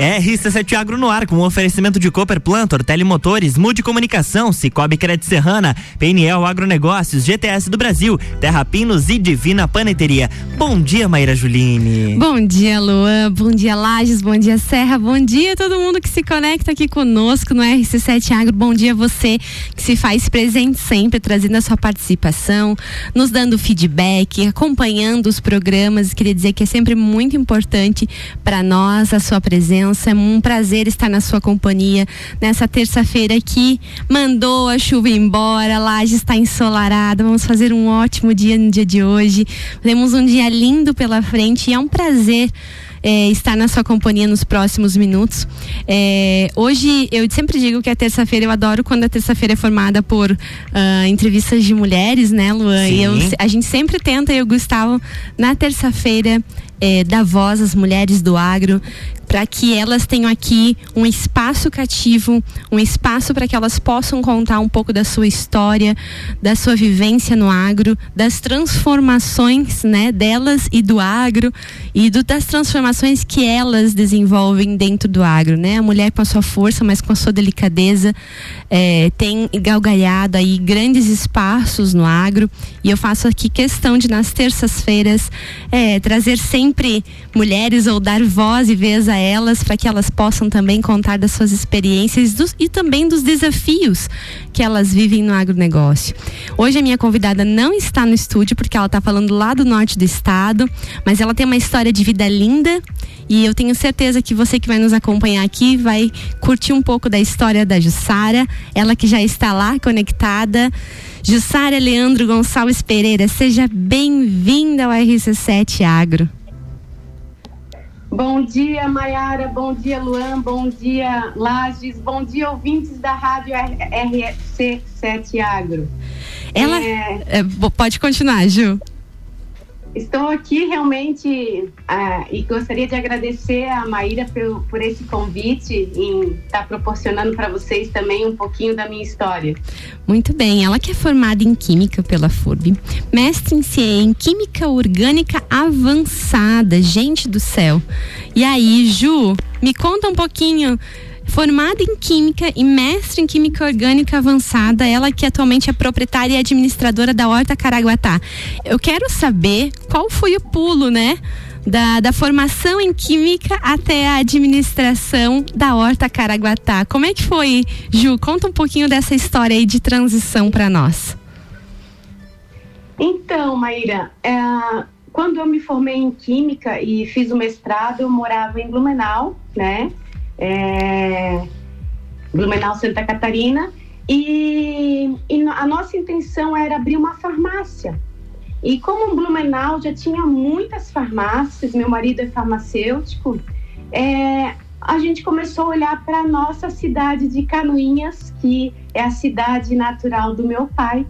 RC7 Agro no ar com um oferecimento de Cooper Plantor, Telemotores, Mude Comunicação, Cicobi Crédito Serrana, PNL Agronegócios, GTS do Brasil, Terra Pinos e Divina Paneteria. Bom dia, Maíra Juline. Bom dia, Luan. Bom dia, Lages. Bom dia, Serra. Bom dia todo mundo que se conecta aqui conosco no RC7 Agro. Bom dia você que se faz presente sempre, trazendo a sua participação, nos dando feedback, acompanhando os programas. Queria dizer que é sempre muito importante para nós a sua presença. É um prazer estar na sua companhia nessa terça-feira que mandou a chuva embora, Laje está ensolarada. Vamos fazer um ótimo dia no dia de hoje. Temos um dia lindo pela frente e é um prazer é, estar na sua companhia nos próximos minutos. É, hoje, eu sempre digo que a terça-feira, eu adoro quando a terça-feira é formada por uh, entrevistas de mulheres, né, Luan? Sim. E eu, a gente sempre tenta, eu, Gustavo, na terça-feira, é, dar voz às mulheres do agro, para que elas tenham aqui um espaço cativo, um espaço para que elas possam contar um pouco da sua história, da sua vivência no agro, das transformações, né, delas e do agro e do, das transformações que elas desenvolvem dentro do agro, né? A mulher com a sua força, mas com a sua delicadeza, é, tem galgalhado aí grandes espaços no agro e eu faço aqui questão de nas terças-feiras é, trazer sempre mulheres ou dar voz e vez a elas para que elas possam também contar das suas experiências dos, e também dos desafios que elas vivem no agronegócio. Hoje a minha convidada não está no estúdio porque ela está falando lá do norte do estado, mas ela tem uma história de vida linda e eu tenho certeza que você que vai nos acompanhar aqui vai curtir um pouco da história da Jussara, ela que já está lá conectada. Jussara Leandro Gonçalves Pereira, seja bem-vinda ao RC7 Agro. Bom dia, Maiara. Bom dia, Luan. Bom dia, Lages. Bom dia, ouvintes da rádio RC7 Agro. Ela. É... É, pode continuar, Ju. Estou aqui realmente ah, e gostaria de agradecer a Maíra por, por esse convite em estar tá proporcionando para vocês também um pouquinho da minha história. Muito bem, ela que é formada em Química pela FURB, mestre em, em Química Orgânica Avançada, gente do céu. E aí, Ju, me conta um pouquinho Formada em Química e mestre em Química Orgânica Avançada, ela que atualmente é proprietária e administradora da Horta Caraguatá. Eu quero saber qual foi o pulo, né? Da, da, formação em química até a administração da Horta Caraguatá. Como é que foi, Ju? Conta um pouquinho dessa história aí de transição para nós. Então, Maíra, é, quando eu me formei em química e fiz o mestrado, eu morava em Blumenau, né? É, Blumenau, Santa Catarina, e, e, a nossa intenção era abrir uma farmácia. E como Blumenau já tinha muitas farmácias, meu marido é farmacêutico, é, a gente começou a olhar para a nossa cidade de Canoinhas, que é a cidade natural do meu pai.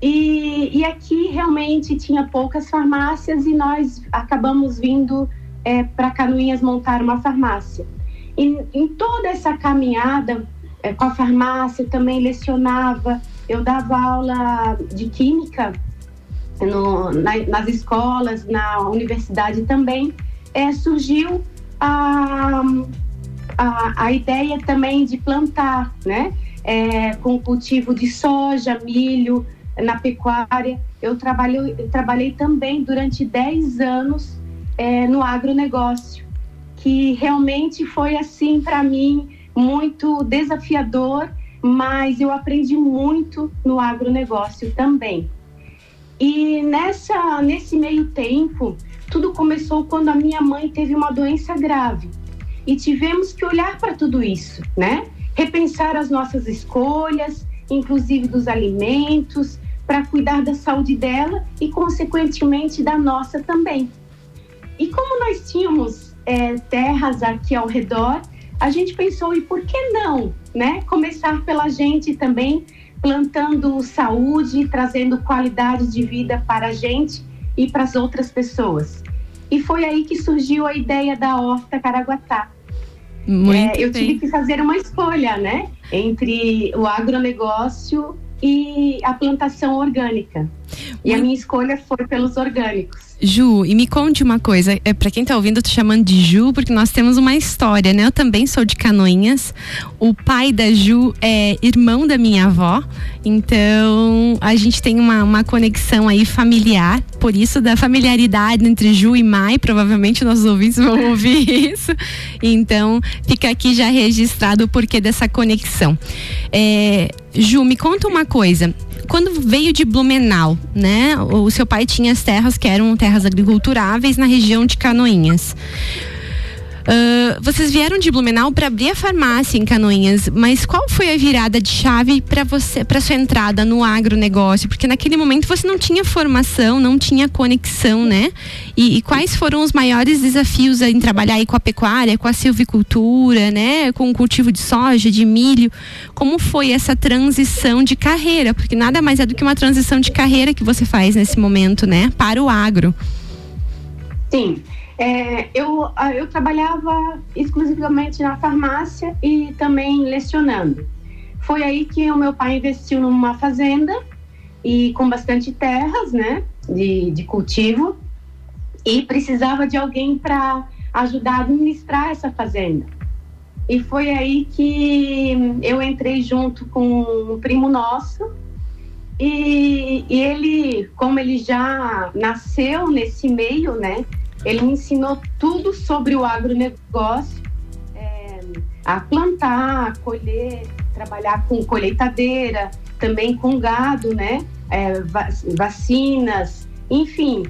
E, e aqui realmente tinha poucas farmácias e nós acabamos vindo é, para Canoinhas montar uma farmácia. E em toda essa caminhada é, com a farmácia, também lecionava, eu dava aula de química no, na, nas escolas, na universidade também, é, surgiu a, a, a, ideia também de plantar, né? É, com cultivo de soja, milho, na pecuária. Eu trabalhei, eu trabalhei também durante 10 anos é, no agronegócio que realmente foi assim para mim muito desafiador, mas eu aprendi muito no agronegócio também. E nessa nesse meio tempo, tudo começou quando a minha mãe teve uma doença grave. E tivemos que olhar para tudo isso, né? Repensar as nossas escolhas, inclusive dos alimentos, para cuidar da saúde dela e, consequentemente, da nossa também. E como nós tínhamos é, terras aqui ao redor, a gente pensou, e por que não, né? Começar pela gente também, plantando saúde, trazendo qualidade de vida para a gente e para as outras pessoas. E foi aí que surgiu a ideia da Horta Caraguatá. Muito é, eu tive que fazer uma escolha, né? Entre o agronegócio e a plantação orgânica. E a minha escolha foi pelos orgânicos. Ju, e me conte uma coisa, é, para quem tá ouvindo, eu tô chamando de Ju porque nós temos uma história, né? Eu também sou de Canoinhas. O pai da Ju é irmão da minha avó, então a gente tem uma, uma conexão aí familiar, por isso da familiaridade entre Ju e Mai, provavelmente nossos ouvintes vão ouvir isso. Então, fica aqui já registrado o porquê dessa conexão. É, Ju, me conta uma coisa quando veio de Blumenau, né? O seu pai tinha as terras que eram terras agriculturáveis na região de Canoinhas. Uh, vocês vieram de Blumenau para abrir a farmácia em Canoinhas, mas qual foi a virada de chave para você, para sua entrada no agronegócio? Porque naquele momento você não tinha formação, não tinha conexão, né? E, e quais foram os maiores desafios em trabalhar aí com a pecuária, com a silvicultura, né? Com o cultivo de soja, de milho? Como foi essa transição de carreira? Porque nada mais é do que uma transição de carreira que você faz nesse momento, né? Para o agro. Sim. É, eu, eu trabalhava exclusivamente na farmácia e também lecionando. Foi aí que o meu pai investiu numa fazenda e com bastante terras, né, de, de cultivo, e precisava de alguém para ajudar a administrar essa fazenda. E foi aí que eu entrei junto com um primo nosso, e, e ele, como ele já nasceu nesse meio, né, ele me ensinou tudo sobre o agronegócio, é, a plantar, a colher, trabalhar com colheitadeira, também com gado, né? É, vacinas, enfim.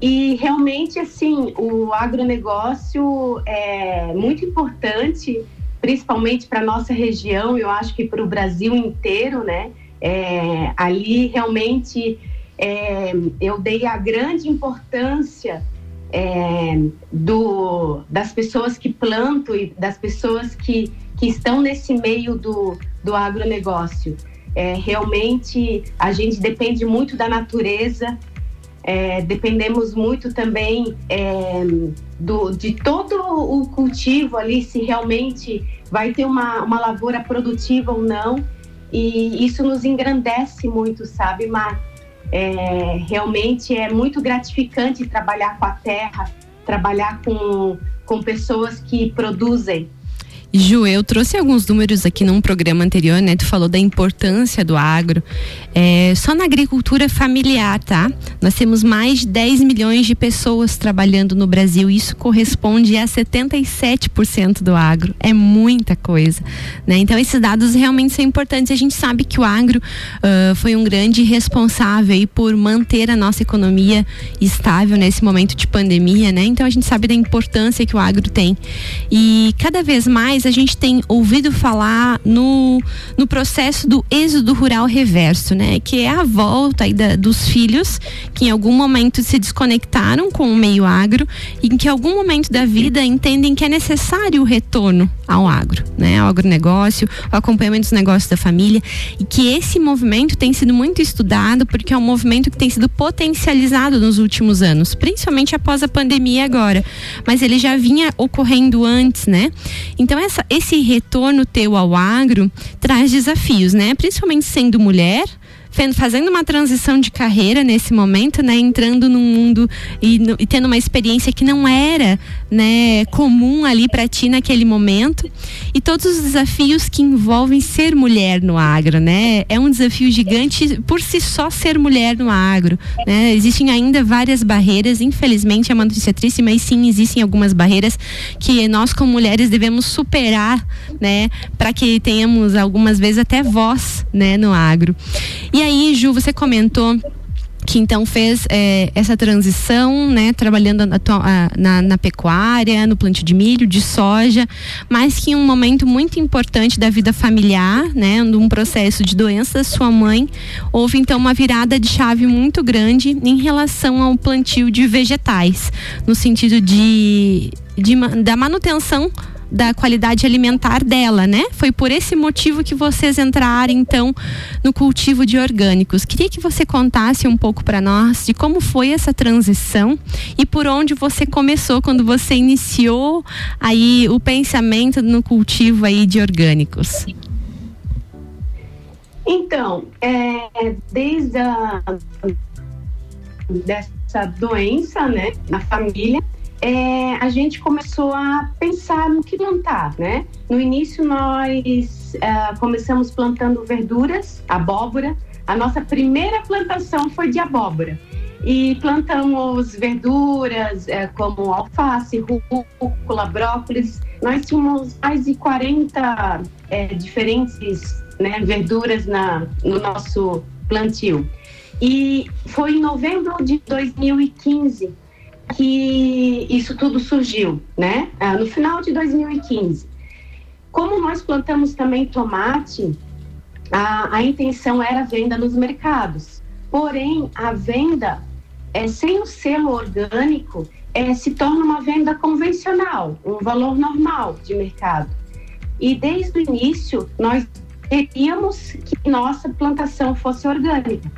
E realmente, assim, o agronegócio é muito importante, principalmente para nossa região, eu acho que para o Brasil inteiro, né? É, ali realmente é, eu dei a grande importância é, do, das pessoas que plantam e das pessoas que, que estão nesse meio do, do agronegócio. É, realmente a gente depende muito da natureza, é, dependemos muito também é, do, de todo o cultivo ali, se realmente vai ter uma, uma lavoura produtiva ou não. E isso nos engrandece muito, sabe, Mar? É, realmente é muito gratificante trabalhar com a terra, trabalhar com, com pessoas que produzem. Ju, eu trouxe alguns números aqui num programa anterior, né? Tu falou da importância do agro. É, só na agricultura familiar, tá? Nós temos mais de 10 milhões de pessoas trabalhando no Brasil. Isso corresponde a 77% do agro. É muita coisa, né? Então, esses dados realmente são importantes. A gente sabe que o agro uh, foi um grande responsável aí por manter a nossa economia estável nesse momento de pandemia, né? Então, a gente sabe da importância que o agro tem. E cada vez mais a gente tem ouvido falar no, no processo do êxodo rural reverso, né? Que é a volta da, dos filhos que em algum momento se desconectaram com o meio agro e que em algum momento da vida entendem que é necessário o retorno ao agro, né? Ao agronegócio, ao acompanhamento dos negócios da família e que esse movimento tem sido muito estudado porque é um movimento que tem sido potencializado nos últimos anos, principalmente após a pandemia agora, mas ele já vinha ocorrendo antes, né? Então essa essa, esse retorno teu ao agro traz desafios, né? Principalmente sendo mulher, fazendo uma transição de carreira nesse momento, né, entrando no mundo e, no, e tendo uma experiência que não era, né, comum ali para ti naquele momento, e todos os desafios que envolvem ser mulher no agro, né? É um desafio gigante por si só ser mulher no agro, né? Existem ainda várias barreiras, infelizmente é uma notícia triste, mas sim existem algumas barreiras que nós como mulheres devemos superar, né, para que tenhamos algumas vezes até voz, né, no agro. E aí, Ju, você comentou que então fez é, essa transição, né, trabalhando na, na, na, pecuária, no plantio de milho, de soja, mas que em um momento muito importante da vida familiar, né, num processo de doença da sua mãe, houve então uma virada de chave muito grande em relação ao plantio de vegetais, no sentido de, de da manutenção da qualidade alimentar dela, né? Foi por esse motivo que vocês entraram então no cultivo de orgânicos. Queria que você contasse um pouco para nós de como foi essa transição e por onde você começou quando você iniciou aí o pensamento no cultivo aí de orgânicos. Então, é, desde a dessa doença, né, na família, é, a gente começou a pensar no que plantar, né? No início nós é, começamos plantando verduras, abóbora. A nossa primeira plantação foi de abóbora e plantamos verduras é, como alface, rúcula, brócolis. Nós tínhamos mais de 40 é, diferentes né, verduras na, no nosso plantio. E foi em novembro de 2015 que isso tudo surgiu, né? Ah, no final de 2015. Como nós plantamos também tomate, a, a intenção era venda nos mercados. Porém, a venda é, sem o selo orgânico é, se torna uma venda convencional, um valor normal de mercado. E desde o início, nós queríamos que nossa plantação fosse orgânica.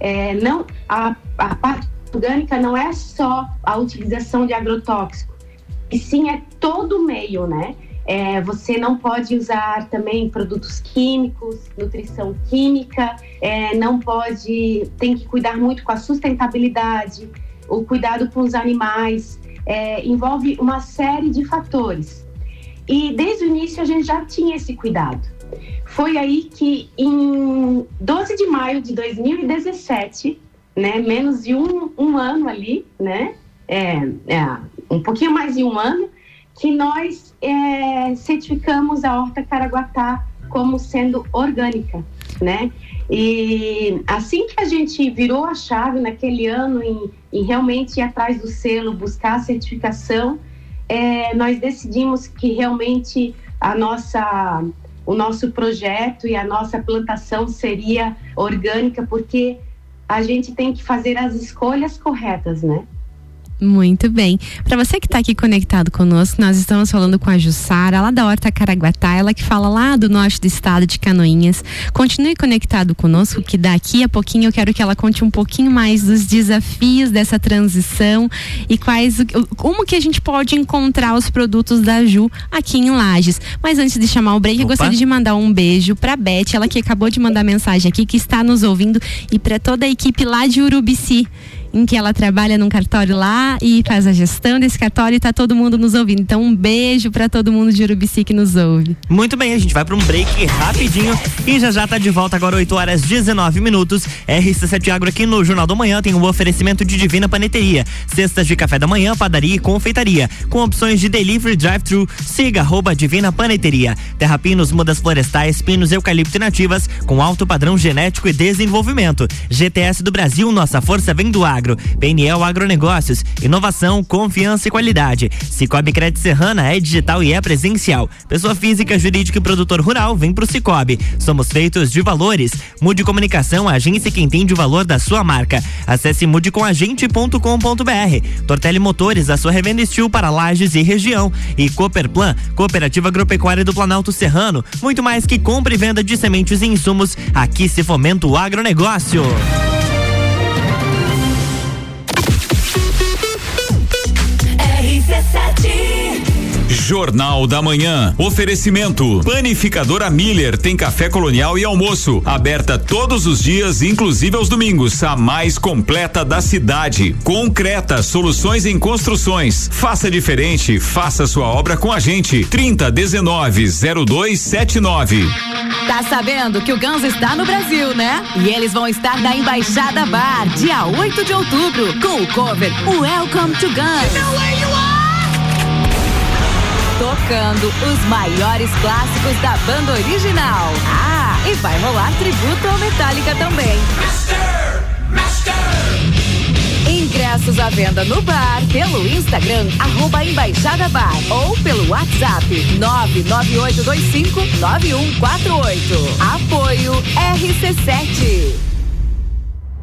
É, não a, a parte orgânica não é só a utilização de agrotóxico, e sim é todo o meio, né? É, você não pode usar também produtos químicos, nutrição química, é, não pode, tem que cuidar muito com a sustentabilidade, o cuidado com os animais, é, envolve uma série de fatores. E desde o início a gente já tinha esse cuidado. Foi aí que, em 12 de maio de 2017, né, menos de um, um ano ali, né, é, é, um pouquinho mais de um ano, que nós é, certificamos a horta Caraguatá como sendo orgânica, né? E assim que a gente virou a chave naquele ano em, em realmente ir atrás do selo, buscar a certificação, é, nós decidimos que realmente a nossa o nosso projeto e a nossa plantação seria orgânica, porque a gente tem que fazer as escolhas corretas, né? Muito bem. Para você que está aqui conectado conosco, nós estamos falando com a Jussara, lá da Horta Caraguatá, ela que fala lá do norte do estado de Canoinhas. Continue conectado conosco, que daqui a pouquinho eu quero que ela conte um pouquinho mais dos desafios dessa transição e quais, como que a gente pode encontrar os produtos da Ju aqui em Lages. Mas antes de chamar o break, Opa. eu gostaria de mandar um beijo para Beth, ela que acabou de mandar mensagem aqui, que está nos ouvindo, e para toda a equipe lá de Urubici em que ela trabalha num cartório lá e faz a gestão desse cartório e tá todo mundo nos ouvindo. Então um beijo para todo mundo de Urubici que nos ouve. Muito bem, a gente vai para um break rapidinho e já já tá de volta agora 8 horas 19 minutos. RC7 Agro aqui no Jornal do Manhã tem um oferecimento de Divina Paneteria, cestas de café da manhã, padaria e confeitaria, com opções de delivery drive-thru. Siga arroba Divina Paneteria. Terra Pinos, mudas florestais, pinos, eucalipto e nativas com alto padrão genético e desenvolvimento. GTS do Brasil, nossa força vem do agro. Agro, PNL Agronegócios, inovação, confiança e qualidade. Cicobi Crédito Serrana é digital e é presencial. Pessoa física, jurídica e produtor rural vem pro Cicobi. Somos feitos de valores. Mude Comunicação, agência que entende o valor da sua marca. Acesse mudecomagente.com.br. Tortelli Motores, a sua revenda estil para lajes e região. E Cooperplan, Cooperativa Agropecuária do Planalto Serrano. Muito mais que compra e venda de sementes e insumos. Aqui se fomenta o agronegócio. RC7 Jornal da Manhã. Oferecimento. Panificadora Miller tem café colonial e almoço. Aberta todos os dias, inclusive aos domingos. A mais completa da cidade. Concreta, soluções em construções. Faça diferente, faça sua obra com a gente. 30 19 0279. Tá sabendo que o Guns está no Brasil, né? E eles vão estar na Embaixada Bar, dia 8 de outubro, com o cover Welcome to Guns tocando os maiores clássicos da banda original. Ah, e vai rolar tributo ao Metallica também. Master, Master. Ingressos à venda no bar, pelo Instagram, arroba Embaixada Bar ou pelo WhatsApp 998259148. Apoio RC7.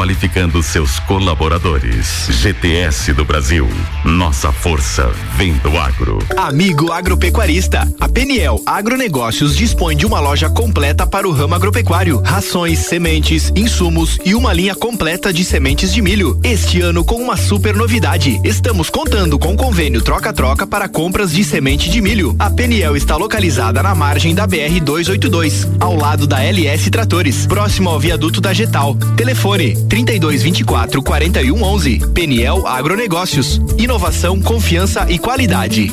qualificando seus colaboradores. GTS do Brasil. Nossa força vem do agro. Amigo agropecuarista, a Peniel Agronegócios dispõe de uma loja completa para o ramo agropecuário, rações, sementes, insumos e uma linha completa de sementes de milho. Este ano com uma super novidade. Estamos contando com convênio troca-troca para compras de semente de milho. A Peniel está localizada na margem da BR 282, ao lado da LS Tratores, próximo ao viaduto da Getal. Telefone 3224 4111. Peniel Agronegócios. Inovação, confiança e qualidade.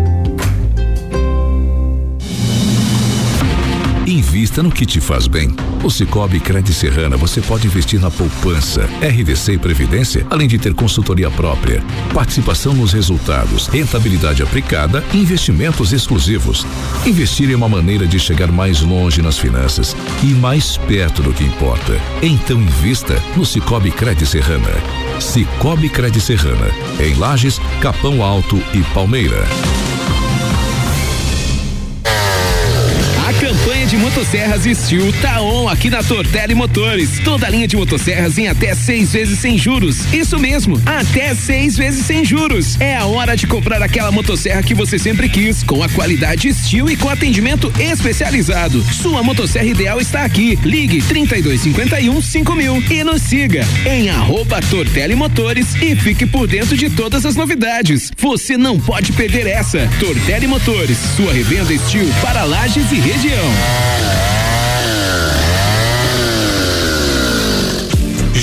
Invista no que te faz bem. O Cicobi Cred Serrana você pode investir na poupança, RDC e Previdência, além de ter consultoria própria, participação nos resultados, rentabilidade aplicada e investimentos exclusivos. Investir é uma maneira de chegar mais longe nas finanças e mais perto do que importa. Então invista no Cicobi Cred Serrana. Cicobi Cred Serrana, em Lages, Capão Alto e Palmeira. Motosserras Steel tá on aqui na Tortelli Motores. Toda linha de motosserras em até seis vezes sem juros. Isso mesmo, até seis vezes sem juros. É a hora de comprar aquela motosserra que você sempre quis, com a qualidade Steel e com atendimento especializado. Sua motosserra ideal está aqui. Ligue 3251 5000 e nos siga em arroba Tortelli Motores e fique por dentro de todas as novidades. Você não pode perder essa. Tortelli Motores, sua revenda Steel para lajes e região. Yeah.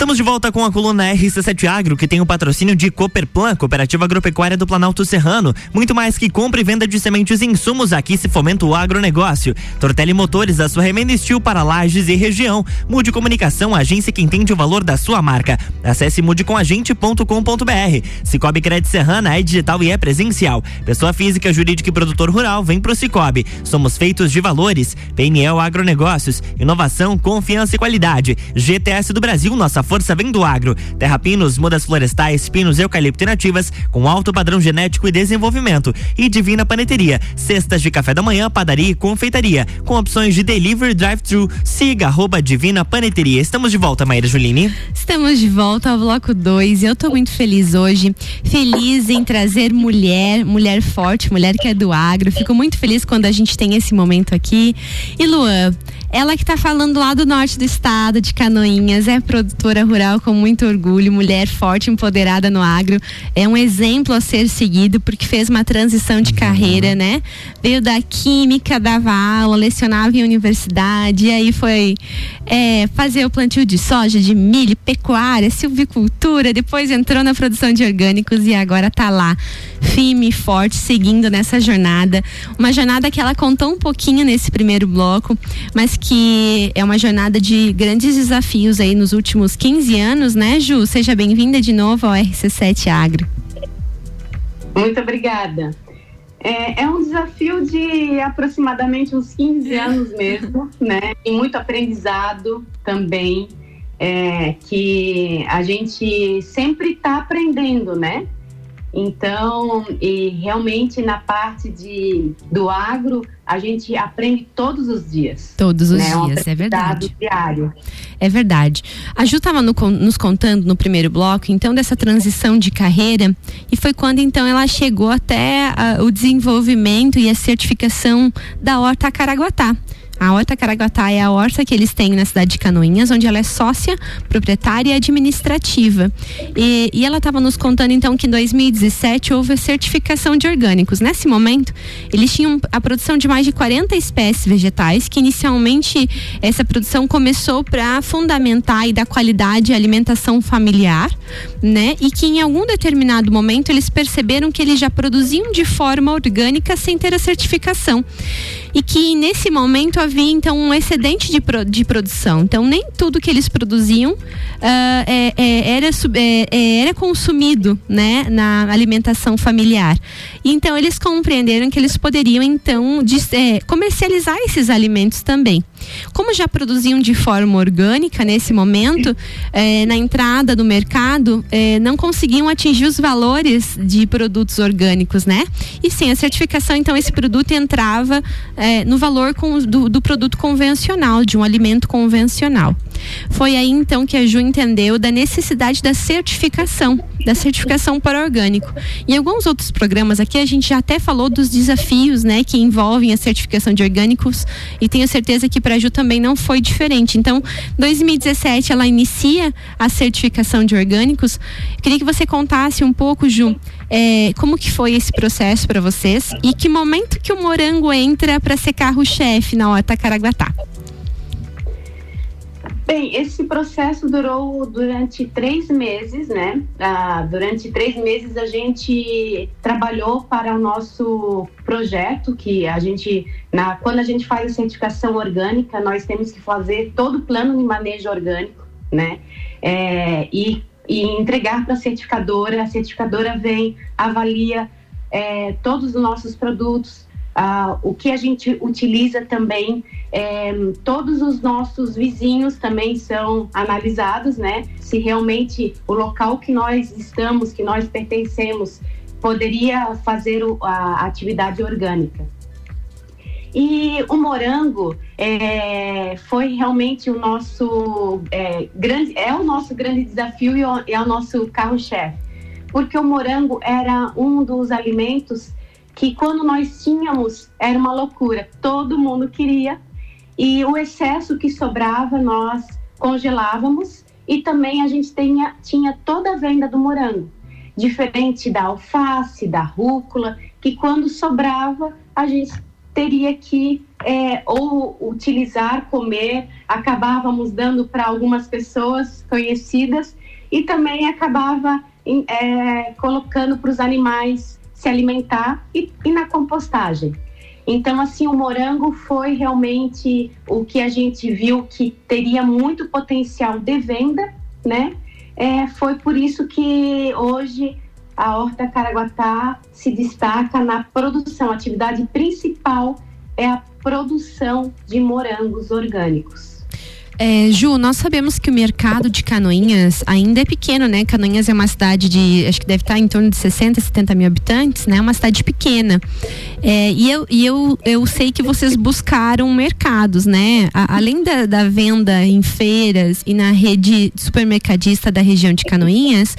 Estamos de volta com a coluna RC7 Agro, que tem o patrocínio de Cooperplan, Cooperativa Agropecuária do Planalto Serrano. Muito mais que compra e venda de sementes e insumos, aqui se fomenta o agronegócio. Tortelli Motores, a sua remenda estil para lajes e região. Mude Comunicação, agência que entende o valor da sua marca. Acesse mudecomagente.com.br. Cicobi Crédito Serrana é digital e é presencial. Pessoa física, jurídica e produtor rural, vem pro Cicobi. Somos feitos de valores. PNL Agronegócios, inovação, confiança e qualidade. GTS do Brasil, nossa força vem do agro. Terra Pinos, mudas florestais, pinos, eucalipto e nativas, com alto padrão genético e desenvolvimento. E Divina Paneteria, cestas de café da manhã, padaria e confeitaria, com opções de delivery drive-thru. Siga arroba Divina Paneteria. Estamos de volta, Maíra Juline. Estamos de volta ao bloco 2 eu tô muito feliz hoje. Feliz em trazer mulher, mulher forte, mulher que é do agro. Fico muito feliz quando a gente tem esse momento aqui. E Luan, ela que tá falando lá do norte do estado, de Canoinhas, é produtora rural com muito orgulho, mulher forte, empoderada no agro. É um exemplo a ser seguido porque fez uma transição de carreira, né? Veio da química, dava aula, lecionava em universidade, e aí foi é, fazer o plantio de soja, de milho, pecuária, silvicultura, depois entrou na produção de orgânicos e agora tá lá, firme e forte, seguindo nessa jornada. Uma jornada que ela contou um pouquinho nesse primeiro bloco, mas que é uma jornada de grandes desafios aí nos últimos 15 anos, né, Ju? Seja bem-vinda de novo ao RC7 Agro. Muito obrigada. É, é, um desafio de aproximadamente uns 15 anos mesmo, né? E muito aprendizado também, é, que a gente sempre está aprendendo, né? Então, e realmente na parte de, do agro, a gente aprende todos os dias. Todos os né? dias, é verdade. Diário. É verdade. A Ju estava no, nos contando no primeiro bloco, então, dessa transição de carreira, e foi quando então ela chegou até a, o desenvolvimento e a certificação da Horta Caraguatá. A Horta Caraguatá é a horta que eles têm na cidade de Canoinhas, onde ela é sócia, proprietária e administrativa. E, e ela estava nos contando então que em 2017 houve a certificação de orgânicos. Nesse momento, eles tinham a produção de mais de 40 espécies vegetais, que inicialmente essa produção começou para fundamentar e dar qualidade à alimentação familiar, né? E que em algum determinado momento eles perceberam que eles já produziam de forma orgânica sem ter a certificação e que nesse momento havia então um excedente de, pro, de produção. Então nem tudo que eles produziam uh, é, é, era, é, é, era consumido né, na alimentação familiar. Então eles compreenderam que eles poderiam então de, é, comercializar esses alimentos também. Como já produziam de forma orgânica nesse momento, é, na entrada do mercado, não conseguiam atingir os valores de produtos orgânicos, né? E sem a certificação, então esse produto entrava é, no valor com, do, do produto convencional, de um alimento convencional. Foi aí então que a Ju entendeu da necessidade da certificação, da certificação para orgânico. Em alguns outros programas aqui a gente já até falou dos desafios, né, que envolvem a certificação de orgânicos e tenho certeza que para a Ju também não foi diferente. Então, 2017 ela inicia a certificação de orgânicos. Queria que você contasse um pouco, Ju, é, como que foi esse processo para vocês e que momento que o morango entra para ser carro-chefe na Horta Caraguatá? Bem, esse processo durou durante três meses, né? Ah, durante três meses a gente trabalhou para o nosso projeto, que a gente, na, quando a gente faz a certificação orgânica, nós temos que fazer todo o plano de manejo orgânico, né? É, e e entregar para a certificadora. A certificadora vem, avalia é, todos os nossos produtos, ah, o que a gente utiliza também. É, todos os nossos vizinhos também são analisados, né? Se realmente o local que nós estamos, que nós pertencemos, poderia fazer a atividade orgânica. E o morango é, foi realmente o nosso é, grande, é o nosso grande desafio e é o nosso carro-chefe, porque o morango era um dos alimentos que quando nós tínhamos era uma loucura, todo mundo queria. E o excesso que sobrava nós congelávamos. E também a gente tinha, tinha toda a venda do morango, diferente da alface, da rúcula, que quando sobrava a gente teria que é, ou utilizar, comer, acabávamos dando para algumas pessoas conhecidas. E também acabava é, colocando para os animais se alimentar e, e, na compostagem. Então, assim, o morango foi realmente o que a gente viu que teria muito potencial de venda, né? É, foi por isso que hoje a Horta Caraguatá se destaca na produção. A atividade principal é a produção de morangos orgânicos. É, Ju, nós sabemos que o mercado de Canoinhas ainda é pequeno, né? Canoinhas é uma cidade de, acho que deve estar em torno de 60, 70 mil habitantes, né? Uma cidade pequena. É, e eu, e eu, eu sei que vocês buscaram mercados, né? A, além da, da, venda em feiras e na rede supermercadista da região de Canoinhas,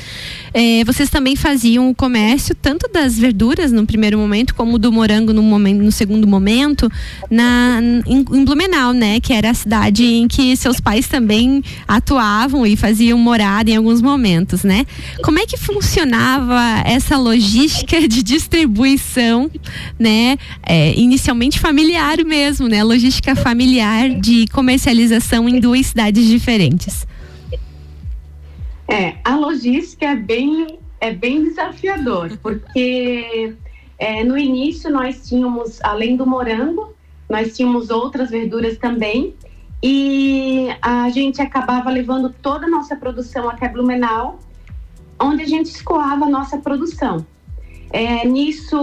é, vocês também faziam o comércio tanto das verduras no primeiro momento, como do morango no, momento, no segundo momento, na, em, em Blumenau, né? Que era a cidade em que seus seus pais também atuavam e faziam morada em alguns momentos, né? Como é que funcionava essa logística de distribuição, né? É, inicialmente familiar mesmo, né? Logística familiar de comercialização em duas cidades diferentes. É, a logística é bem é bem desafiador, porque é, no início nós tínhamos, além do morango, nós tínhamos outras verduras também, e a gente acabava levando toda a nossa produção até Blumenau, onde a gente escoava a nossa produção. É, nisso,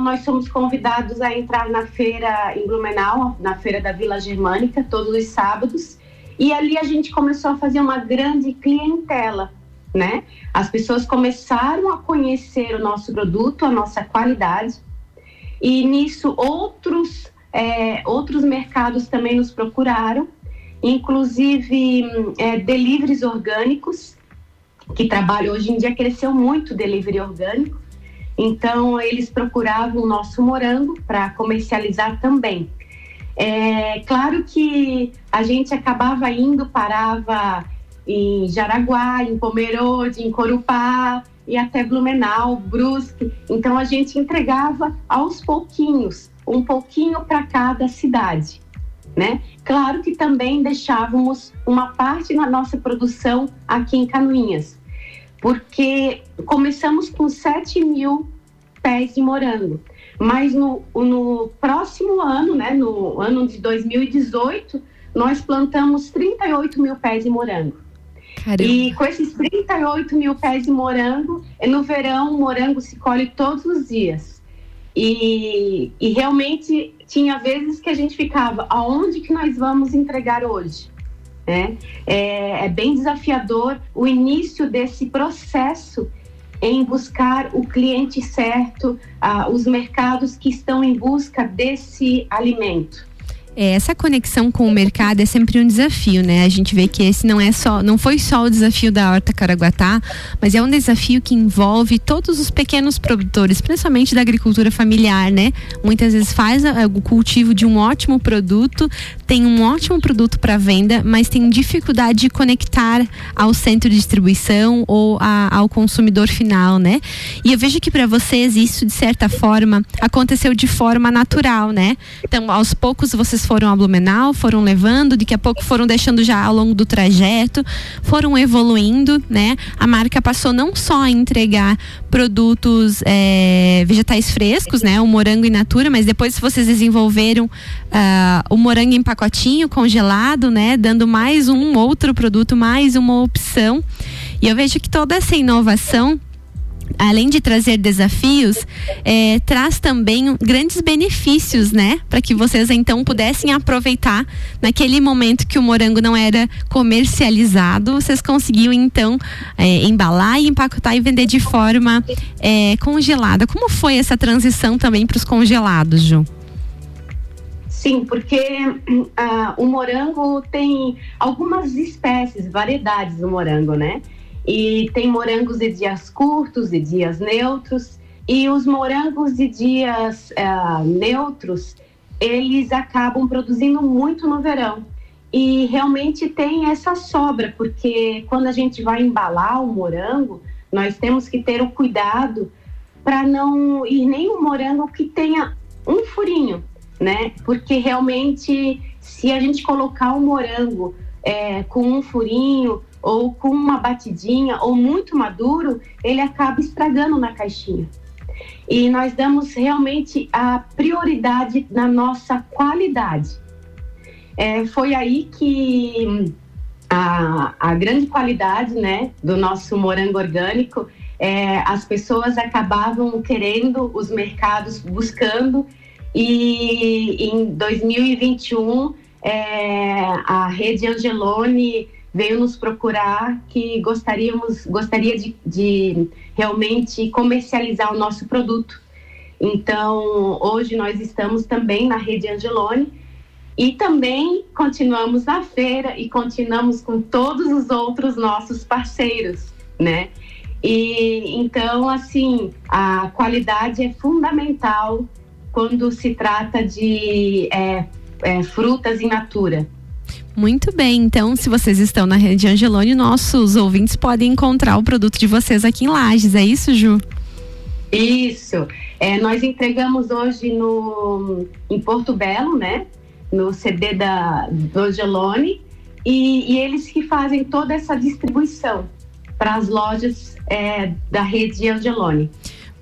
nós somos convidados a entrar na feira em Blumenau, na feira da Vila Germânica, todos os sábados. E ali a gente começou a fazer uma grande clientela, né? As pessoas começaram a conhecer o nosso produto, a nossa qualidade. E nisso, outros, é, outros mercados também nos procuraram, inclusive é, deliveries orgânicos, que trabalham hoje em dia, cresceu muito delivery orgânico. Então, eles procuravam o nosso morango para comercializar também. É claro que a gente acabava indo, parava em Jaraguá, em Pomerode, em Corupá e até Blumenau, Brusque. Então, a gente entregava aos pouquinhos, um pouquinho para cada cidade. Né? Claro que também deixávamos uma parte na nossa produção aqui em Canoinhas, porque começamos com 7 mil pés de morango. Mas no, no próximo ano, né, no ano de 2018, nós plantamos 38 mil pés de morango. Caramba. E com esses 38 mil pés de morango, no verão, o morango se colhe todos os dias. E, e realmente tinha vezes que a gente ficava, aonde que nós vamos entregar hoje? Né? É, é bem desafiador o início desse processo em buscar o cliente certo, uh, os mercados que estão em busca desse alimento. É, essa conexão com o mercado é sempre um desafio, né? A gente vê que esse não é só, não foi só o desafio da Horta Caraguatá, mas é um desafio que envolve todos os pequenos produtores, principalmente da agricultura familiar, né? Muitas vezes faz o cultivo de um ótimo produto, tem um ótimo produto para venda, mas tem dificuldade de conectar ao centro de distribuição ou a, ao consumidor final, né? E eu vejo que para vocês isso de certa forma aconteceu de forma natural, né? Então, aos poucos vocês foram a Blumenau, foram levando, daqui a pouco foram deixando já ao longo do trajeto, foram evoluindo, né? A marca passou não só a entregar produtos é, vegetais frescos, né? O morango in natura, mas depois vocês desenvolveram uh, o morango em pacotinho, congelado, né? Dando mais um outro produto, mais uma opção. E eu vejo que toda essa inovação além de trazer desafios, é, traz também grandes benefícios, né? Para que vocês então pudessem aproveitar naquele momento que o morango não era comercializado, vocês conseguiam então é, embalar e empacotar e vender de forma é, congelada. Como foi essa transição também para os congelados, Ju? Sim, porque uh, o morango tem algumas espécies, variedades do morango, né? E tem morangos de dias curtos e dias neutros. E os morangos de dias uh, neutros, eles acabam produzindo muito no verão. E realmente tem essa sobra, porque quando a gente vai embalar o morango, nós temos que ter o cuidado para não ir nem um morango que tenha um furinho, né? Porque realmente, se a gente colocar o morango é, com um furinho, ou com uma batidinha ou muito maduro, ele acaba estragando na caixinha. E nós damos realmente a prioridade na nossa qualidade. É, foi aí que a, a grande qualidade né, do nosso morango orgânico, é, as pessoas acabavam querendo, os mercados buscando, e em 2021 é, a rede Angelone veio nos procurar que gostaríamos gostaria de, de realmente comercializar o nosso produto. Então, hoje nós estamos também na rede Angelone e também continuamos na feira e continuamos com todos os outros nossos parceiros, né? E então, assim, a qualidade é fundamental quando se trata de é, é, frutas in natura. Muito bem, então se vocês estão na rede Angelone, nossos ouvintes podem encontrar o produto de vocês aqui em Lages, é isso, Ju? Isso. É, nós entregamos hoje no, em Porto Belo, né? No CD da, do Angelone, e, e eles que fazem toda essa distribuição para as lojas é, da rede Angelone.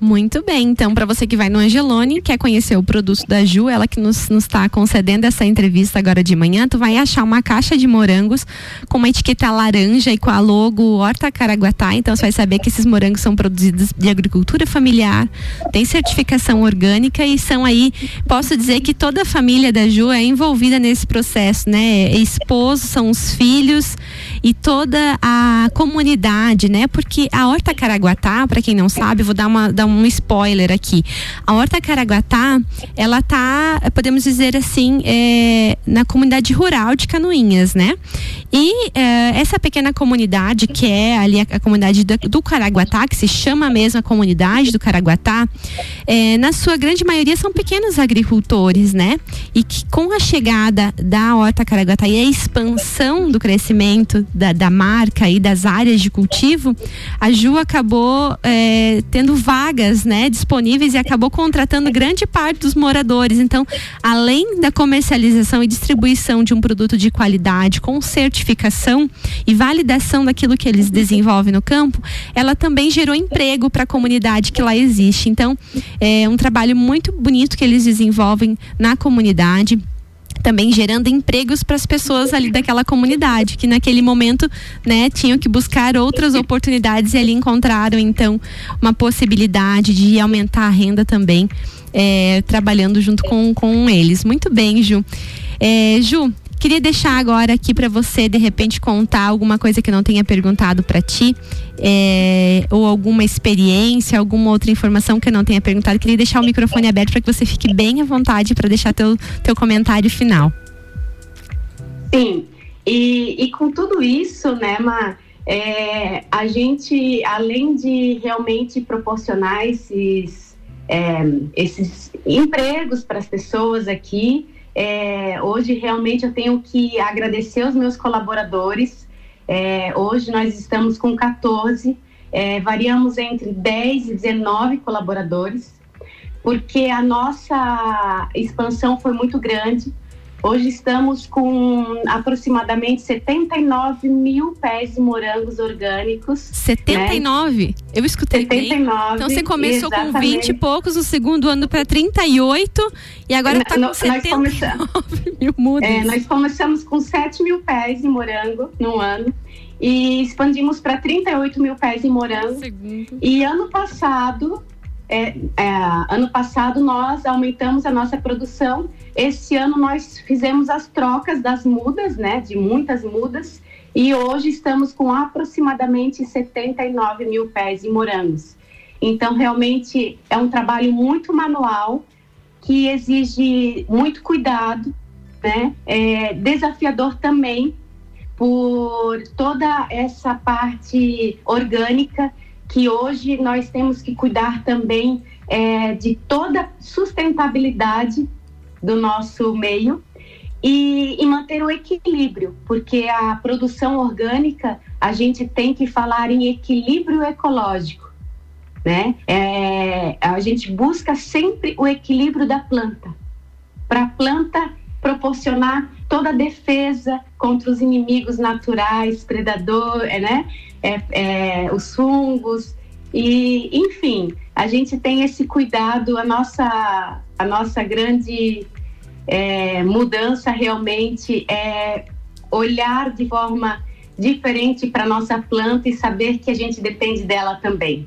Muito bem, então para você que vai no Angelone, quer conhecer o produto da Ju, ela que nos está concedendo essa entrevista agora de manhã, tu vai achar uma caixa de morangos com uma etiqueta laranja e com a logo Horta Caraguatá, então você vai saber que esses morangos são produzidos de agricultura familiar, tem certificação orgânica e são aí, posso dizer que toda a família da Ju é envolvida nesse processo, né? É esposo, são os filhos e toda a comunidade, né? Porque a Horta Caraguatá, para quem não sabe, vou dar uma, dar um spoiler aqui. A Horta Caraguatá, ela tá, podemos dizer assim, é, na comunidade rural de Canoinhas, né? E é, essa pequena comunidade, que é ali a, a comunidade do, do, Caraguatá, que se chama mesmo a comunidade do Caraguatá, é, na sua grande maioria são pequenos agricultores, né? E que com a chegada da Horta Caraguatá e a expansão do crescimento da, da marca e das áreas de cultivo, a Ju acabou é, tendo vagas né, disponíveis e acabou contratando grande parte dos moradores. Então, além da comercialização e distribuição de um produto de qualidade com certificação e validação daquilo que eles desenvolvem no campo, ela também gerou emprego para a comunidade que lá existe. Então, é um trabalho muito bonito que eles desenvolvem na comunidade também gerando empregos para as pessoas ali daquela comunidade, que naquele momento, né, tinham que buscar outras oportunidades e ali encontraram então uma possibilidade de aumentar a renda também, é, trabalhando junto com, com eles. Muito bem, Ju. É, Ju, Queria deixar agora aqui para você, de repente, contar alguma coisa que não tenha perguntado para ti, é, ou alguma experiência, alguma outra informação que eu não tenha perguntado. Queria deixar o microfone aberto para que você fique bem à vontade para deixar teu, teu comentário final. Sim, e, e com tudo isso, né, Ma, é, a gente, além de realmente proporcionar esses, é, esses empregos para as pessoas aqui, é, hoje realmente eu tenho que agradecer os meus colaboradores. É, hoje nós estamos com 14, é, variamos entre 10 e 19 colaboradores, porque a nossa expansão foi muito grande. Hoje estamos com aproximadamente 79 mil pés de morangos orgânicos. 79? Né? Eu escutei 79, bem. Então você começou exatamente. com 20 e poucos, o segundo ano para 38 e agora está com 79 mil mudas. É, nós começamos com 7 mil pés de morango no ano e expandimos para 38 mil pés de morango. Segundo. E ano passado é, é, ano passado nós aumentamos a nossa produção. Esse ano nós fizemos as trocas das mudas, né? De muitas mudas. E hoje estamos com aproximadamente 79 mil pés de morangos. Então, realmente é um trabalho muito manual, que exige muito cuidado, né? É desafiador também por toda essa parte orgânica que hoje nós temos que cuidar também é, de toda sustentabilidade do nosso meio e, e, manter o equilíbrio, porque a produção orgânica a gente tem que falar em equilíbrio ecológico, né? É, a gente busca sempre o equilíbrio da planta, para a planta proporcionar toda a defesa contra os inimigos naturais, predador, é, né? É, é, os fungos e, enfim, a gente tem esse cuidado. A nossa, a nossa grande é, mudança realmente é olhar de forma diferente para nossa planta e saber que a gente depende dela também.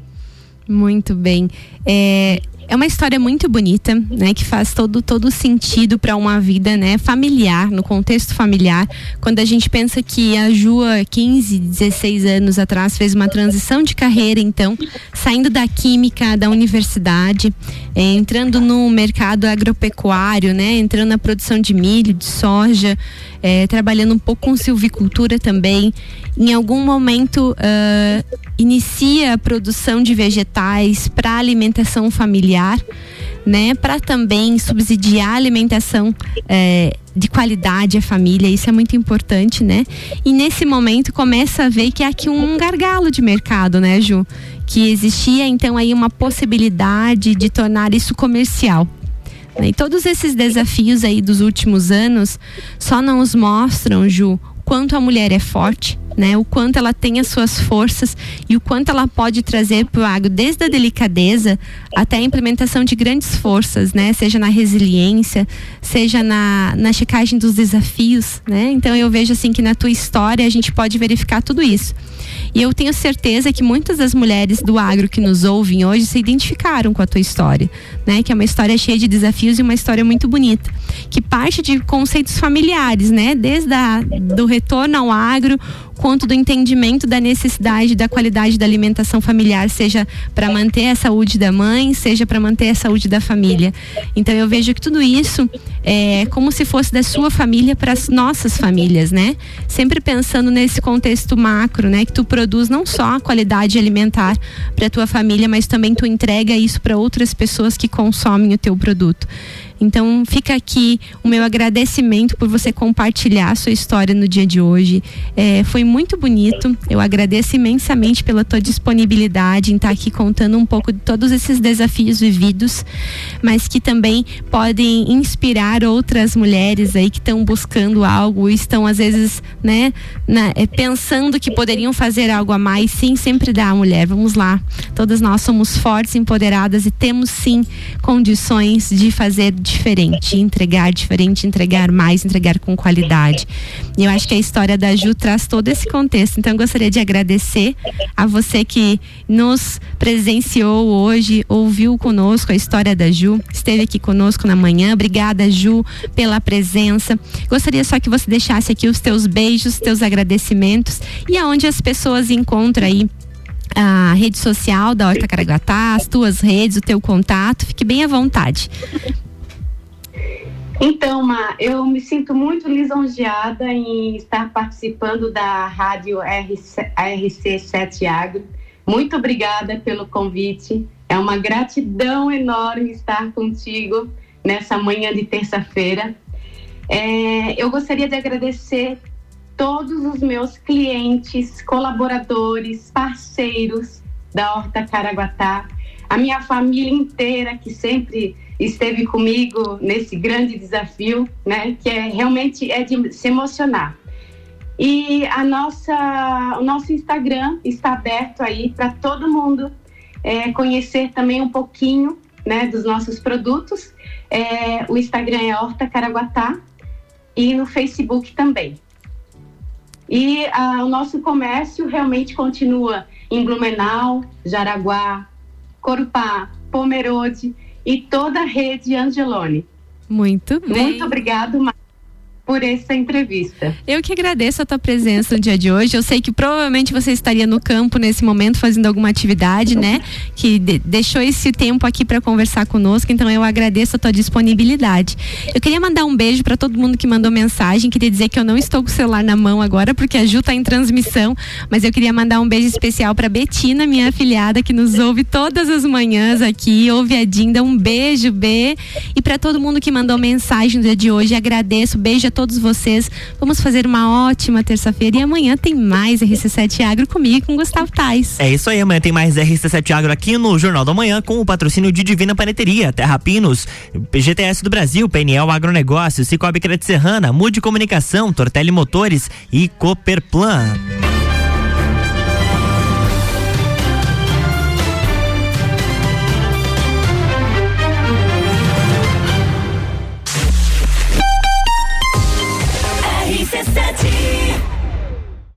Muito bem. É, é uma história muito bonita, né, que faz todo todo sentido para uma vida, né, familiar, no contexto familiar. Quando a gente pensa que a Ju, 15, 16 anos atrás, fez uma transição de carreira, então, saindo da química da universidade, é, entrando no mercado agropecuário, né, entrando na produção de milho, de soja, é, trabalhando um pouco com silvicultura também. Em algum momento uh, inicia a produção de vegetais para alimentação familiar, né? Para também subsidiar a alimentação é, de qualidade à família, isso é muito importante, né? E nesse momento começa a ver que há aqui um gargalo de mercado, né, Ju? Que existia então aí uma possibilidade de tornar isso comercial. E todos esses desafios aí dos últimos anos só não os mostram, Ju, quanto a mulher é forte, né? O quanto ela tem as suas forças e o quanto ela pode trazer para o agro, desde a delicadeza até a implementação de grandes forças, né? Seja na resiliência, seja na, na checagem dos desafios, né? Então eu vejo assim que na tua história a gente pode verificar tudo isso. E eu tenho certeza que muitas das mulheres do agro que nos ouvem hoje se identificaram com a tua história, né? Que é uma história cheia de desafios e uma história muito bonita, que parte de conceitos familiares, né? Desde a, do retorno ao agro, quanto do entendimento da necessidade da qualidade da alimentação familiar, seja para manter a saúde da mãe, seja para manter a saúde da família. Então eu vejo que tudo isso é como se fosse da sua família para as nossas famílias, né? Sempre pensando nesse contexto macro, né? Que tu produz não só a qualidade alimentar para tua família, mas também tu entrega isso para outras pessoas que consomem o teu produto. Então fica aqui o meu agradecimento por você compartilhar a sua história no dia de hoje. É, foi muito bonito. Eu agradeço imensamente pela tua disponibilidade em estar aqui contando um pouco de todos esses desafios vividos, mas que também podem inspirar outras mulheres aí que estão buscando algo, estão às vezes, né, na, é, pensando que poderiam fazer algo a mais. Sim, sempre dá, mulher. Vamos lá. Todas nós somos fortes, empoderadas e temos sim condições de fazer diferente, entregar diferente, entregar mais, entregar com qualidade. E eu acho que a história da Ju traz todo esse contexto. Então eu gostaria de agradecer a você que nos presenciou hoje, ouviu conosco a história da Ju, esteve aqui conosco na manhã. Obrigada, Ju, pela presença. Gostaria só que você deixasse aqui os teus beijos, teus agradecimentos e aonde as pessoas encontram aí a rede social da Horta Caraguatá, as tuas redes, o teu contato, fique bem à vontade. Então, Ma, eu me sinto muito lisonjeada em estar participando da rádio RC, RC7 Agro. Muito obrigada pelo convite. É uma gratidão enorme estar contigo nessa manhã de terça-feira. É, eu gostaria de agradecer todos os meus clientes, colaboradores, parceiros da Horta Caraguatá, a minha família inteira que sempre esteve comigo nesse grande desafio, né? Que é realmente é de se emocionar. E a nossa, o nosso Instagram está aberto aí para todo mundo é, conhecer também um pouquinho, né, dos nossos produtos. É, o Instagram é Horta Caraguatá e no Facebook também. E a, o nosso comércio realmente continua em Blumenau, Jaraguá, Corupá, Pomerode e toda a rede Angelone. Muito bem. Muito obrigado, Mar por essa entrevista. Eu que agradeço a tua presença no dia de hoje. Eu sei que provavelmente você estaria no campo nesse momento fazendo alguma atividade, né? Que de deixou esse tempo aqui para conversar conosco. Então eu agradeço a tua disponibilidade. Eu queria mandar um beijo para todo mundo que mandou mensagem. Queria dizer que eu não estou com o celular na mão agora porque a Ju está em transmissão, mas eu queria mandar um beijo especial para Betina, minha afilhada que nos ouve todas as manhãs aqui. Ouve a Dinda, um beijo, B. E para todo mundo que mandou mensagem no dia de hoje, agradeço. Beijo a todos vocês. Vamos fazer uma ótima terça-feira e amanhã tem mais RC7 Agro comigo, com Gustavo Tais. É isso aí, amanhã tem mais RC7 Agro aqui no Jornal da Manhã com o patrocínio de Divina Paneteria, Terra Pinos, GTS do Brasil, PNL Agronegócios, Cicobi Credit Serrana, Mude Comunicação, Tortelli Motores e Cooperplan.